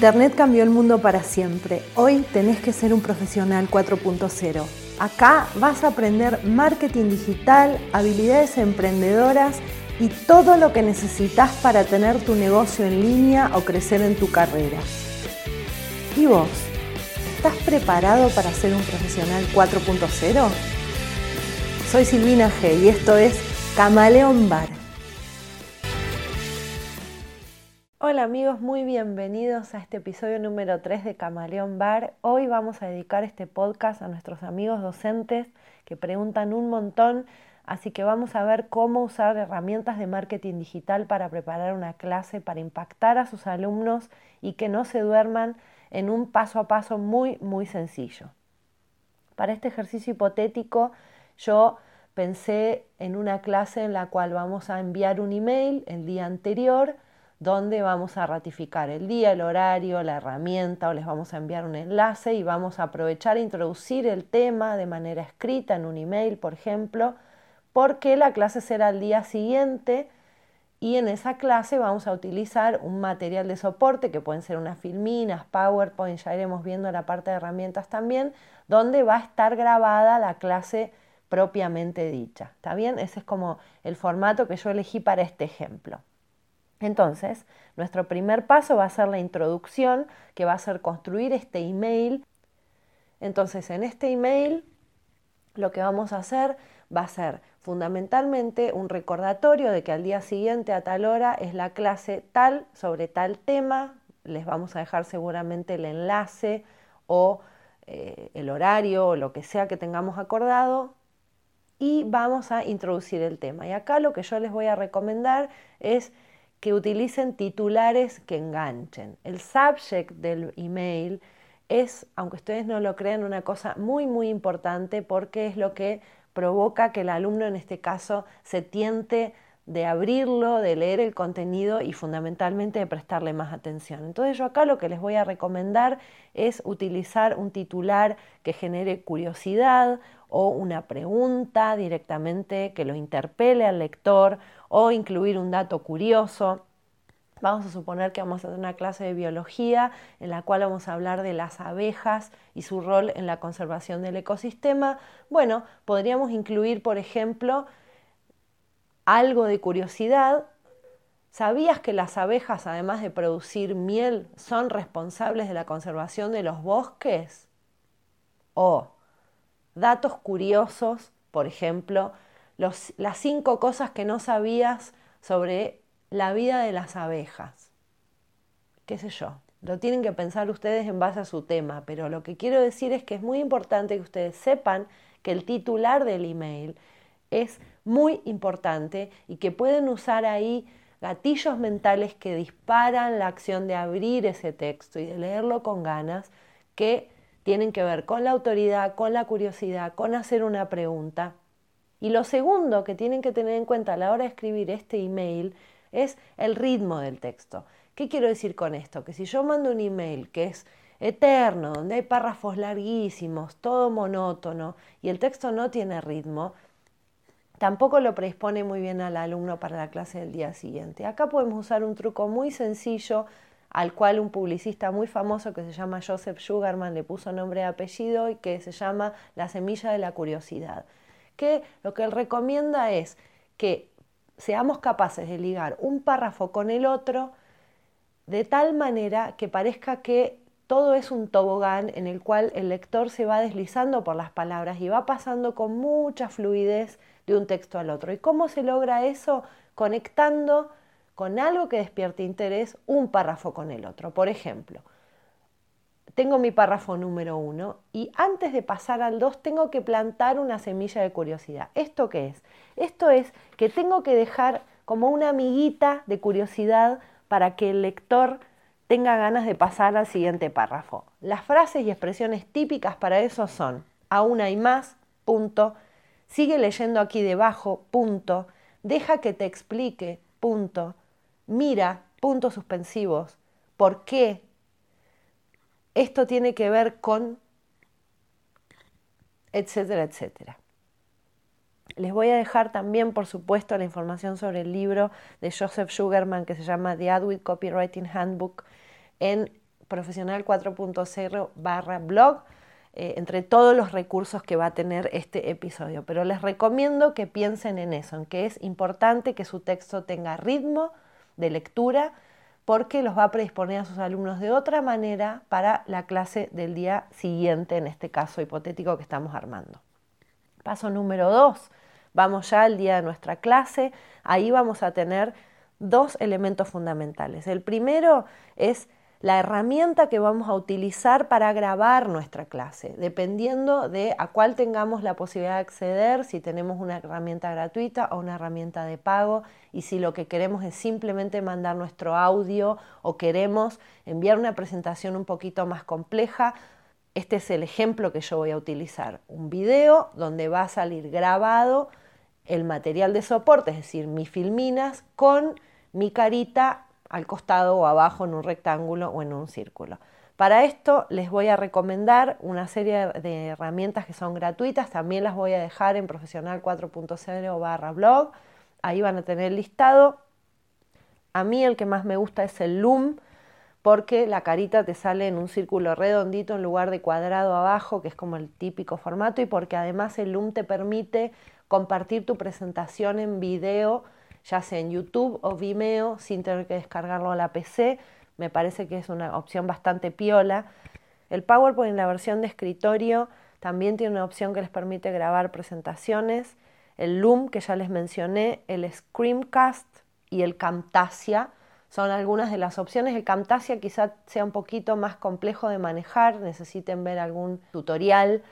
Internet cambió el mundo para siempre. Hoy tenés que ser un profesional 4.0. Acá vas a aprender marketing digital, habilidades emprendedoras y todo lo que necesitas para tener tu negocio en línea o crecer en tu carrera. ¿Y vos? ¿Estás preparado para ser un profesional 4.0? Soy Silvina G y esto es Camaleón Bar. Hola amigos, muy bienvenidos a este episodio número 3 de Camaleón Bar. Hoy vamos a dedicar este podcast a nuestros amigos docentes que preguntan un montón, así que vamos a ver cómo usar herramientas de marketing digital para preparar una clase, para impactar a sus alumnos y que no se duerman en un paso a paso muy, muy sencillo. Para este ejercicio hipotético yo pensé en una clase en la cual vamos a enviar un email el día anterior, donde vamos a ratificar el día, el horario, la herramienta o les vamos a enviar un enlace y vamos a aprovechar e introducir el tema de manera escrita en un email, por ejemplo, porque la clase será el día siguiente y en esa clase vamos a utilizar un material de soporte que pueden ser unas filminas, PowerPoint, ya iremos viendo la parte de herramientas también, donde va a estar grabada la clase propiamente dicha. ¿Está bien? Ese es como el formato que yo elegí para este ejemplo. Entonces, nuestro primer paso va a ser la introducción, que va a ser construir este email. Entonces, en este email lo que vamos a hacer va a ser fundamentalmente un recordatorio de que al día siguiente a tal hora es la clase tal sobre tal tema. Les vamos a dejar seguramente el enlace o eh, el horario o lo que sea que tengamos acordado y vamos a introducir el tema. Y acá lo que yo les voy a recomendar es que utilicen titulares que enganchen. El subject del email es, aunque ustedes no lo crean, una cosa muy, muy importante porque es lo que provoca que el alumno en este caso se tiente de abrirlo, de leer el contenido y fundamentalmente de prestarle más atención. Entonces yo acá lo que les voy a recomendar es utilizar un titular que genere curiosidad o una pregunta directamente que lo interpele al lector o incluir un dato curioso. Vamos a suponer que vamos a tener una clase de biología en la cual vamos a hablar de las abejas y su rol en la conservación del ecosistema. Bueno, podríamos incluir, por ejemplo, algo de curiosidad. ¿Sabías que las abejas, además de producir miel, son responsables de la conservación de los bosques? O datos curiosos, por ejemplo, las cinco cosas que no sabías sobre la vida de las abejas. ¿Qué sé yo? Lo tienen que pensar ustedes en base a su tema, pero lo que quiero decir es que es muy importante que ustedes sepan que el titular del email es muy importante y que pueden usar ahí gatillos mentales que disparan la acción de abrir ese texto y de leerlo con ganas, que tienen que ver con la autoridad, con la curiosidad, con hacer una pregunta y lo segundo que tienen que tener en cuenta a la hora de escribir este email es el ritmo del texto. ¿Qué quiero decir con esto? Que si yo mando un email que es eterno, donde hay párrafos larguísimos, todo monótono y el texto no tiene ritmo, tampoco lo predispone muy bien al alumno para la clase del día siguiente. Acá podemos usar un truco muy sencillo al cual un publicista muy famoso que se llama Joseph Sugarman le puso nombre y apellido y que se llama La semilla de la curiosidad que lo que él recomienda es que seamos capaces de ligar un párrafo con el otro de tal manera que parezca que todo es un tobogán en el cual el lector se va deslizando por las palabras y va pasando con mucha fluidez de un texto al otro. ¿Y cómo se logra eso? Conectando con algo que despierte interés un párrafo con el otro. Por ejemplo, tengo mi párrafo número uno y antes de pasar al dos tengo que plantar una semilla de curiosidad. ¿Esto qué es? Esto es que tengo que dejar como una amiguita de curiosidad para que el lector tenga ganas de pasar al siguiente párrafo. Las frases y expresiones típicas para eso son aún hay más, punto, sigue leyendo aquí debajo, punto, deja que te explique, punto, mira, puntos suspensivos, por qué, esto tiene que ver con, etcétera, etcétera. Les voy a dejar también, por supuesto, la información sobre el libro de Joseph Sugarman que se llama The Adweek Copywriting Handbook en profesional 4.0 barra blog, eh, entre todos los recursos que va a tener este episodio. Pero les recomiendo que piensen en eso, en que es importante que su texto tenga ritmo de lectura, porque los va a predisponer a sus alumnos de otra manera para la clase del día siguiente, en este caso hipotético que estamos armando. Paso número dos, vamos ya al día de nuestra clase, ahí vamos a tener dos elementos fundamentales. El primero es la herramienta que vamos a utilizar para grabar nuestra clase, dependiendo de a cuál tengamos la posibilidad de acceder, si tenemos una herramienta gratuita o una herramienta de pago, y si lo que queremos es simplemente mandar nuestro audio o queremos enviar una presentación un poquito más compleja, este es el ejemplo que yo voy a utilizar, un video donde va a salir grabado el material de soporte, es decir, mis filminas con mi carita al costado o abajo en un rectángulo o en un círculo. Para esto les voy a recomendar una serie de herramientas que son gratuitas, también las voy a dejar en profesional 4.0 barra blog, ahí van a tener listado. A mí el que más me gusta es el Loom, porque la carita te sale en un círculo redondito en lugar de cuadrado abajo, que es como el típico formato, y porque además el Loom te permite compartir tu presentación en video ya sea en YouTube o Vimeo, sin tener que descargarlo a la PC. Me parece que es una opción bastante piola. El PowerPoint en la versión de escritorio también tiene una opción que les permite grabar presentaciones. El Loom, que ya les mencioné, el Screamcast y el Camtasia son algunas de las opciones. El Camtasia quizá sea un poquito más complejo de manejar, necesiten ver algún tutorial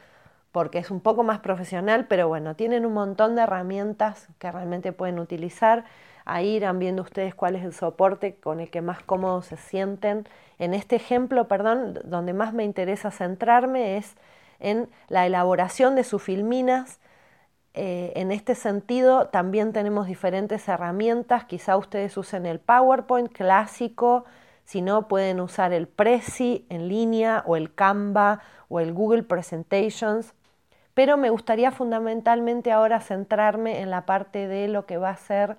porque es un poco más profesional, pero bueno, tienen un montón de herramientas que realmente pueden utilizar. Ahí irán viendo ustedes cuál es el soporte con el que más cómodos se sienten. En este ejemplo, perdón, donde más me interesa centrarme es en la elaboración de sus filminas. Eh, en este sentido, también tenemos diferentes herramientas. Quizá ustedes usen el PowerPoint clásico, si no, pueden usar el Prezi en línea o el Canva o el Google Presentations pero me gustaría fundamentalmente ahora centrarme en la parte de lo que va a ser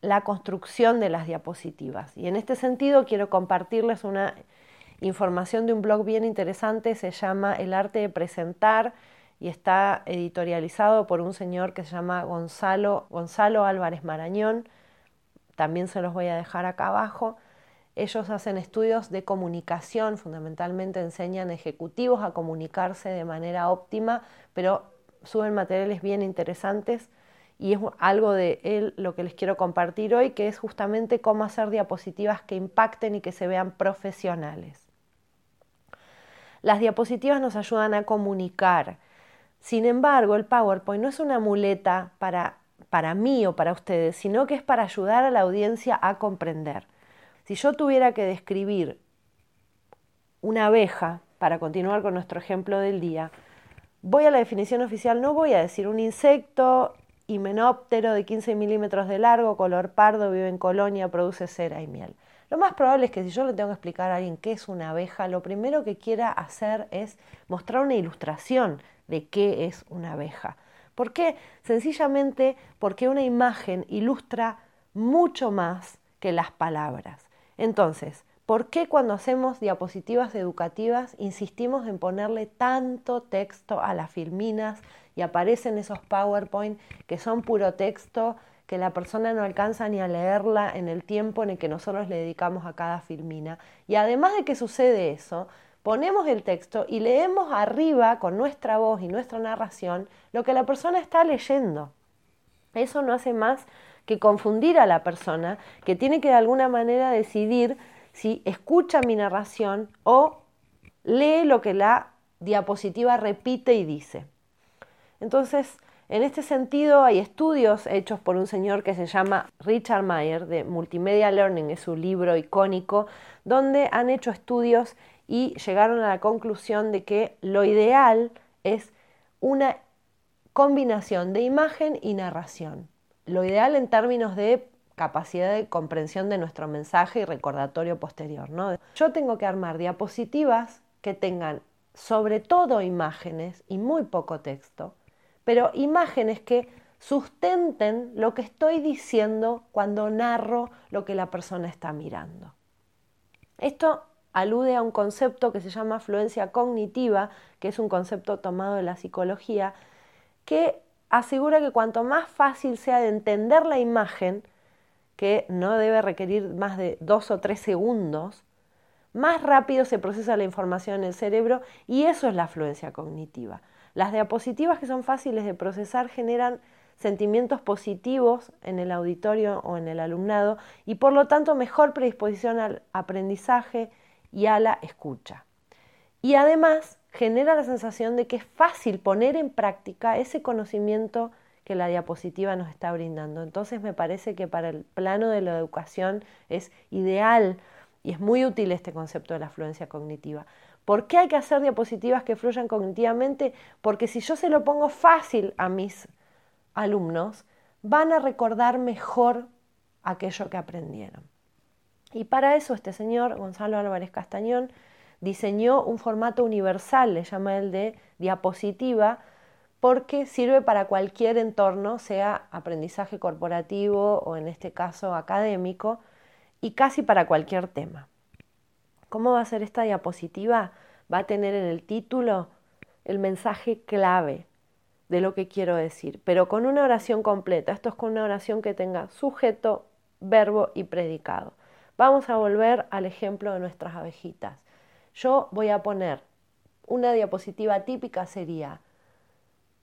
la construcción de las diapositivas. Y en este sentido quiero compartirles una información de un blog bien interesante, se llama El arte de presentar y está editorializado por un señor que se llama Gonzalo, Gonzalo Álvarez Marañón, también se los voy a dejar acá abajo. Ellos hacen estudios de comunicación, fundamentalmente enseñan ejecutivos a comunicarse de manera óptima, pero suben materiales bien interesantes y es algo de él lo que les quiero compartir hoy, que es justamente cómo hacer diapositivas que impacten y que se vean profesionales. Las diapositivas nos ayudan a comunicar. Sin embargo, el PowerPoint no es una muleta para, para mí o para ustedes, sino que es para ayudar a la audiencia a comprender. Si yo tuviera que describir una abeja, para continuar con nuestro ejemplo del día, voy a la definición oficial, no voy a decir un insecto himenóptero de 15 milímetros de largo, color pardo, vive en colonia, produce cera y miel. Lo más probable es que si yo le tengo que explicar a alguien qué es una abeja, lo primero que quiera hacer es mostrar una ilustración de qué es una abeja. ¿Por qué? Sencillamente porque una imagen ilustra mucho más que las palabras. Entonces, ¿por qué cuando hacemos diapositivas educativas insistimos en ponerle tanto texto a las filminas y aparecen esos PowerPoint que son puro texto, que la persona no alcanza ni a leerla en el tiempo en el que nosotros le dedicamos a cada filmina? Y además de que sucede eso, ponemos el texto y leemos arriba con nuestra voz y nuestra narración lo que la persona está leyendo. Eso no hace más que confundir a la persona que tiene que de alguna manera decidir si escucha mi narración o lee lo que la diapositiva repite y dice. Entonces, en este sentido, hay estudios hechos por un señor que se llama Richard Mayer de Multimedia Learning, es su libro icónico, donde han hecho estudios y llegaron a la conclusión de que lo ideal es una combinación de imagen y narración lo ideal en términos de capacidad de comprensión de nuestro mensaje y recordatorio posterior. ¿no? Yo tengo que armar diapositivas que tengan sobre todo imágenes y muy poco texto, pero imágenes que sustenten lo que estoy diciendo cuando narro lo que la persona está mirando. Esto alude a un concepto que se llama fluencia cognitiva, que es un concepto tomado de la psicología, que asegura que cuanto más fácil sea de entender la imagen, que no debe requerir más de dos o tres segundos, más rápido se procesa la información en el cerebro y eso es la fluencia cognitiva. Las diapositivas que son fáciles de procesar generan sentimientos positivos en el auditorio o en el alumnado y por lo tanto mejor predisposición al aprendizaje y a la escucha. Y además genera la sensación de que es fácil poner en práctica ese conocimiento que la diapositiva nos está brindando. Entonces me parece que para el plano de la educación es ideal y es muy útil este concepto de la fluencia cognitiva. ¿Por qué hay que hacer diapositivas que fluyan cognitivamente? Porque si yo se lo pongo fácil a mis alumnos, van a recordar mejor aquello que aprendieron. Y para eso este señor, Gonzalo Álvarez Castañón, diseñó un formato universal, le llama el de diapositiva, porque sirve para cualquier entorno, sea aprendizaje corporativo o en este caso académico, y casi para cualquier tema. ¿Cómo va a ser esta diapositiva? Va a tener en el título el mensaje clave de lo que quiero decir, pero con una oración completa. Esto es con una oración que tenga sujeto, verbo y predicado. Vamos a volver al ejemplo de nuestras abejitas. Yo voy a poner una diapositiva típica sería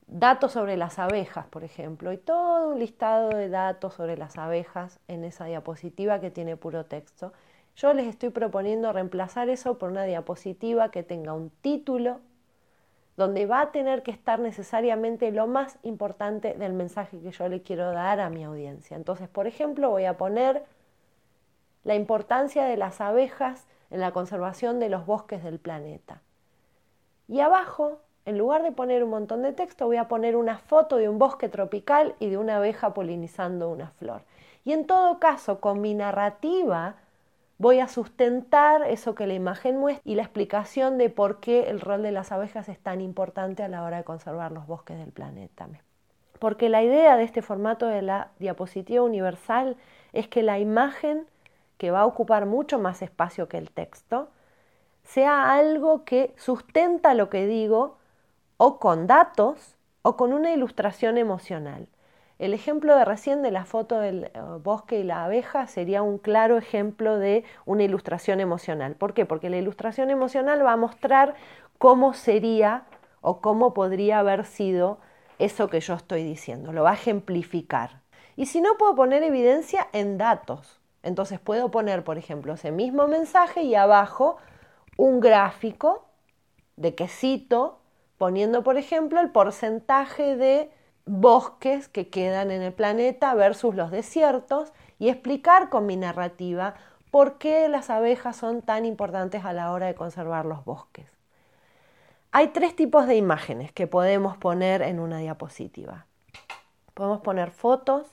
datos sobre las abejas, por ejemplo, y todo un listado de datos sobre las abejas en esa diapositiva que tiene puro texto. Yo les estoy proponiendo reemplazar eso por una diapositiva que tenga un título donde va a tener que estar necesariamente lo más importante del mensaje que yo le quiero dar a mi audiencia. Entonces, por ejemplo, voy a poner la importancia de las abejas en la conservación de los bosques del planeta. Y abajo, en lugar de poner un montón de texto, voy a poner una foto de un bosque tropical y de una abeja polinizando una flor. Y en todo caso, con mi narrativa, voy a sustentar eso que la imagen muestra y la explicación de por qué el rol de las abejas es tan importante a la hora de conservar los bosques del planeta. Porque la idea de este formato de la diapositiva universal es que la imagen, que va a ocupar mucho más espacio que el texto, sea algo que sustenta lo que digo o con datos o con una ilustración emocional. El ejemplo de recién de la foto del eh, bosque y la abeja sería un claro ejemplo de una ilustración emocional. ¿Por qué? Porque la ilustración emocional va a mostrar cómo sería o cómo podría haber sido eso que yo estoy diciendo, lo va a ejemplificar. Y si no, puedo poner evidencia en datos. Entonces puedo poner, por ejemplo, ese mismo mensaje y abajo un gráfico de que cito, poniendo, por ejemplo, el porcentaje de bosques que quedan en el planeta versus los desiertos y explicar con mi narrativa por qué las abejas son tan importantes a la hora de conservar los bosques. Hay tres tipos de imágenes que podemos poner en una diapositiva. Podemos poner fotos,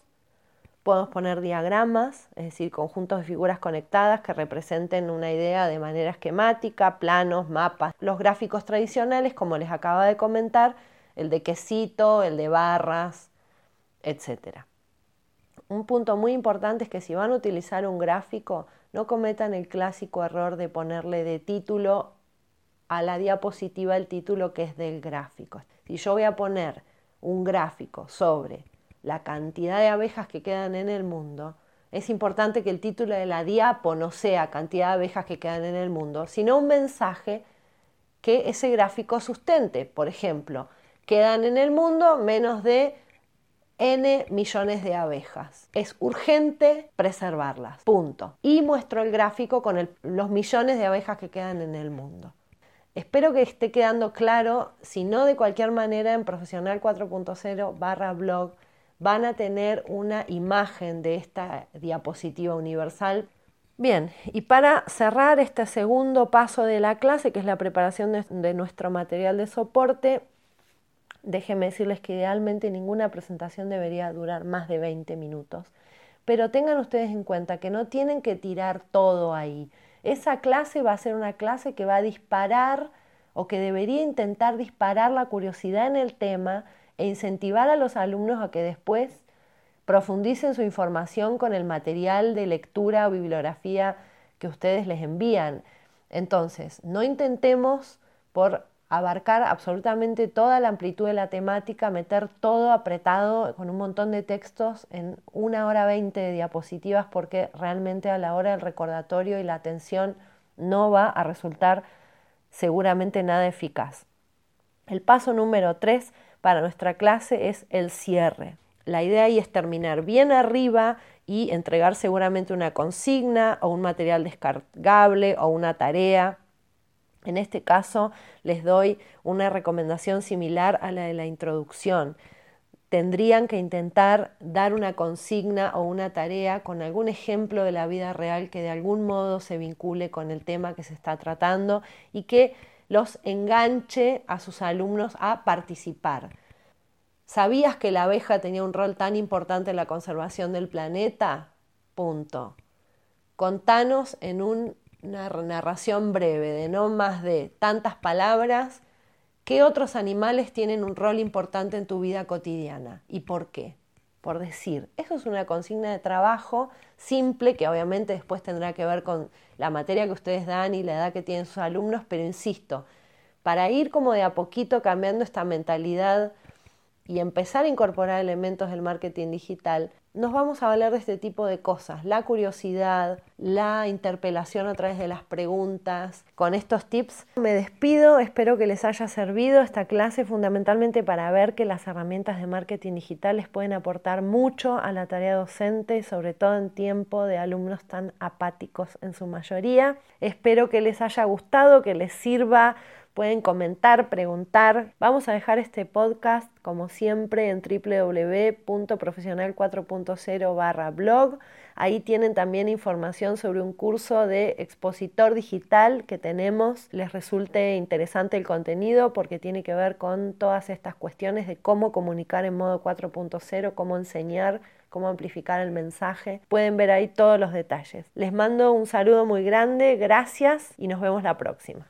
podemos poner diagramas, es decir, conjuntos de figuras conectadas que representen una idea de manera esquemática, planos, mapas. Los gráficos tradicionales, como les acaba de comentar, el de quesito, el de barras, etc. Un punto muy importante es que si van a utilizar un gráfico, no cometan el clásico error de ponerle de título a la diapositiva el título que es del gráfico. Si yo voy a poner un gráfico sobre la cantidad de abejas que quedan en el mundo, es importante que el título de la diapo no sea cantidad de abejas que quedan en el mundo, sino un mensaje que ese gráfico sustente. Por ejemplo, quedan en el mundo menos de N millones de abejas. Es urgente preservarlas. Punto. Y muestro el gráfico con los millones de abejas que quedan en el mundo. Espero que esté quedando claro, si no de cualquier manera en Profesional 4.0 barra blog van a tener una imagen de esta diapositiva universal. Bien, y para cerrar este segundo paso de la clase, que es la preparación de, de nuestro material de soporte, Déjenme decirles que idealmente ninguna presentación debería durar más de 20 minutos. Pero tengan ustedes en cuenta que no tienen que tirar todo ahí. Esa clase va a ser una clase que va a disparar o que debería intentar disparar la curiosidad en el tema e incentivar a los alumnos a que después profundicen su información con el material de lectura o bibliografía que ustedes les envían. Entonces, no intentemos por abarcar absolutamente toda la amplitud de la temática, meter todo apretado con un montón de textos en una hora veinte de diapositivas porque realmente a la hora del recordatorio y la atención no va a resultar seguramente nada eficaz. El paso número tres para nuestra clase es el cierre. La idea ahí es terminar bien arriba y entregar seguramente una consigna o un material descargable o una tarea en este caso les doy una recomendación similar a la de la introducción. Tendrían que intentar dar una consigna o una tarea con algún ejemplo de la vida real que de algún modo se vincule con el tema que se está tratando y que los enganche a sus alumnos a participar. ¿Sabías que la abeja tenía un rol tan importante en la conservación del planeta? Punto. Contanos en un una narración breve de no más de tantas palabras, ¿qué otros animales tienen un rol importante en tu vida cotidiana y por qué? Por decir, eso es una consigna de trabajo simple que obviamente después tendrá que ver con la materia que ustedes dan y la edad que tienen sus alumnos, pero insisto, para ir como de a poquito cambiando esta mentalidad y empezar a incorporar elementos del marketing digital, nos vamos a hablar de este tipo de cosas, la curiosidad, la interpelación a través de las preguntas. Con estos tips me despido, espero que les haya servido esta clase fundamentalmente para ver que las herramientas de marketing digital les pueden aportar mucho a la tarea docente, sobre todo en tiempo de alumnos tan apáticos en su mayoría. Espero que les haya gustado, que les sirva Pueden comentar, preguntar. Vamos a dejar este podcast, como siempre, en www.profesional4.0 barra blog. Ahí tienen también información sobre un curso de expositor digital que tenemos. Les resulte interesante el contenido porque tiene que ver con todas estas cuestiones de cómo comunicar en modo 4.0, cómo enseñar cómo amplificar el mensaje. Pueden ver ahí todos los detalles. Les mando un saludo muy grande, gracias y nos vemos la próxima.